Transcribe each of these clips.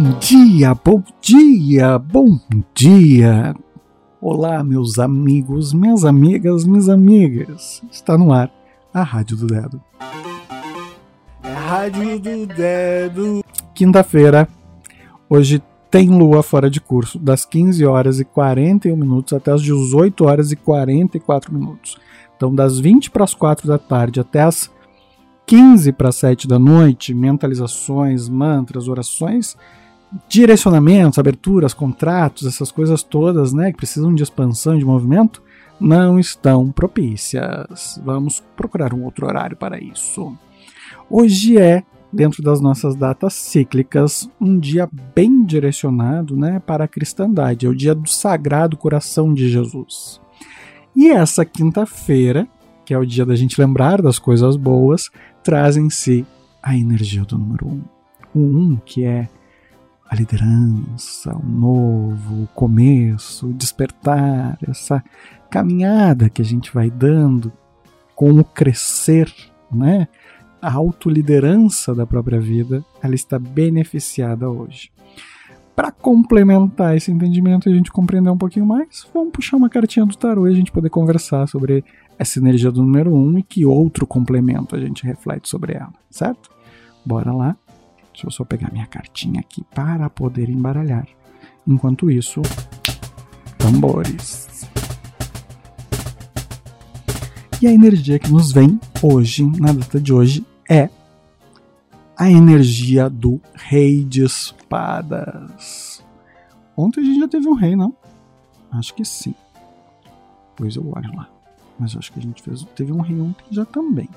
Bom dia, bom dia, bom dia. Olá, meus amigos, minhas amigas, minhas amigas. Está no ar a Rádio do Dedo. Rádio do Dedo. Quinta-feira. Hoje tem lua fora de curso, das 15 horas e 41 minutos até as 18 horas e 44 minutos. Então, das 20 para as 4 da tarde até as 15 para 7 da noite, mentalizações, mantras, orações, direcionamentos, aberturas, contratos, essas coisas todas, né, que precisam de expansão e de movimento, não estão propícias. Vamos procurar um outro horário para isso. Hoje é, dentro das nossas datas cíclicas, um dia bem direcionado né, para a cristandade. É o dia do Sagrado Coração de Jesus. E essa quinta-feira, que é o dia da gente lembrar das coisas boas, traz em si a energia do número um. O um que é a liderança, o novo, o começo, o despertar, essa caminhada que a gente vai dando com o crescer, né? A autoliderança da própria vida, ela está beneficiada hoje. Para complementar esse entendimento e a gente compreender um pouquinho mais, vamos puxar uma cartinha do tarô e a gente poder conversar sobre essa energia do número 1 um, e que outro complemento a gente reflete sobre ela, certo? Bora lá. Deixa eu só pegar minha cartinha aqui para poder embaralhar. Enquanto isso, tambores. E a energia que nos vem hoje, na data de hoje, é a energia do Rei de Espadas. Ontem a gente já teve um rei, não? Acho que sim. Pois eu olho lá. Mas acho que a gente fez, teve um rei ontem já também.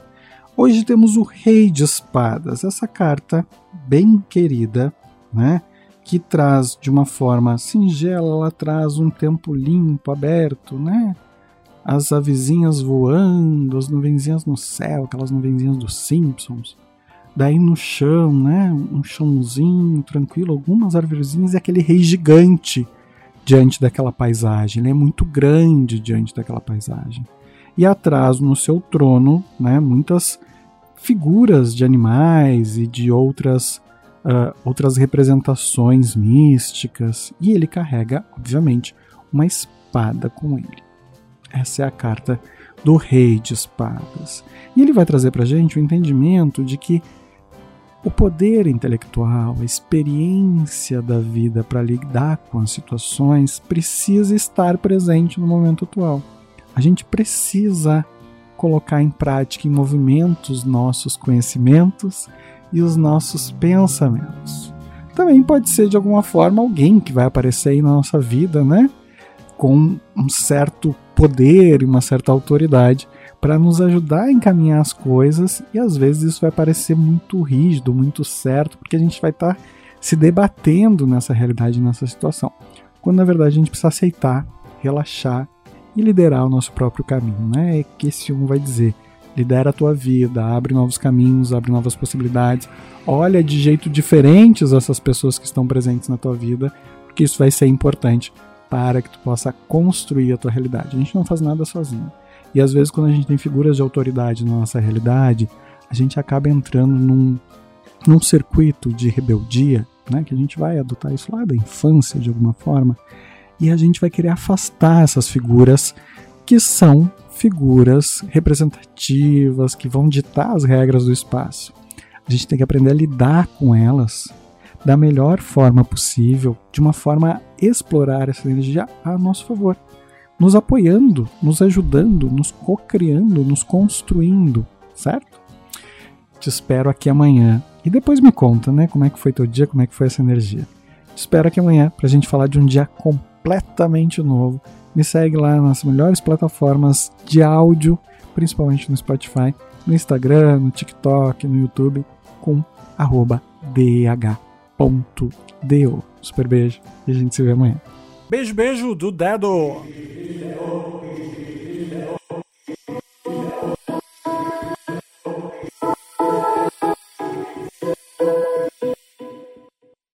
Hoje temos o Rei de Espadas, essa carta bem querida, né? Que traz de uma forma singela, ela traz um tempo limpo, aberto, né? As avezinhas voando, as nuvenzinhas no céu, aquelas nuvenzinhas dos Simpsons Daí no chão, né, um chãozinho tranquilo, algumas árvorezinhas e aquele rei gigante diante daquela paisagem. Ele é muito grande diante daquela paisagem. E atrás, no seu trono, né, muitas figuras de animais e de outras, uh, outras representações místicas. E ele carrega, obviamente, uma espada com ele. Essa é a carta do Rei de Espadas. E ele vai trazer para gente o entendimento de que o poder intelectual, a experiência da vida para lidar com as situações precisa estar presente no momento atual. A gente precisa colocar em prática, em movimento, os nossos conhecimentos e os nossos pensamentos. Também pode ser de alguma forma alguém que vai aparecer aí na nossa vida, né? Com um certo poder e uma certa autoridade para nos ajudar a encaminhar as coisas e às vezes isso vai parecer muito rígido, muito certo, porque a gente vai estar tá se debatendo nessa realidade, nessa situação. Quando na verdade a gente precisa aceitar, relaxar e liderar o nosso próprio caminho, né? É que esse um vai dizer: lidera a tua vida, abre novos caminhos, abre novas possibilidades, olha de jeito diferentes essas pessoas que estão presentes na tua vida, porque isso vai ser importante para que tu possa construir a tua realidade. A gente não faz nada sozinho. E às vezes, quando a gente tem figuras de autoridade na nossa realidade, a gente acaba entrando num, num circuito de rebeldia, né? que a gente vai adotar isso lá da infância de alguma forma, e a gente vai querer afastar essas figuras que são figuras representativas, que vão ditar as regras do espaço. A gente tem que aprender a lidar com elas da melhor forma possível, de uma forma a explorar essa energia a nosso favor nos apoiando, nos ajudando, nos co-criando, nos construindo, certo? Te espero aqui amanhã. E depois me conta, né, como é que foi teu dia, como é que foi essa energia. Te espero aqui amanhã pra gente falar de um dia completamente novo. Me segue lá nas melhores plataformas de áudio, principalmente no Spotify, no Instagram, no TikTok, no YouTube, com dh.do. Super beijo e a gente se vê amanhã. Beijo, beijo do dedo!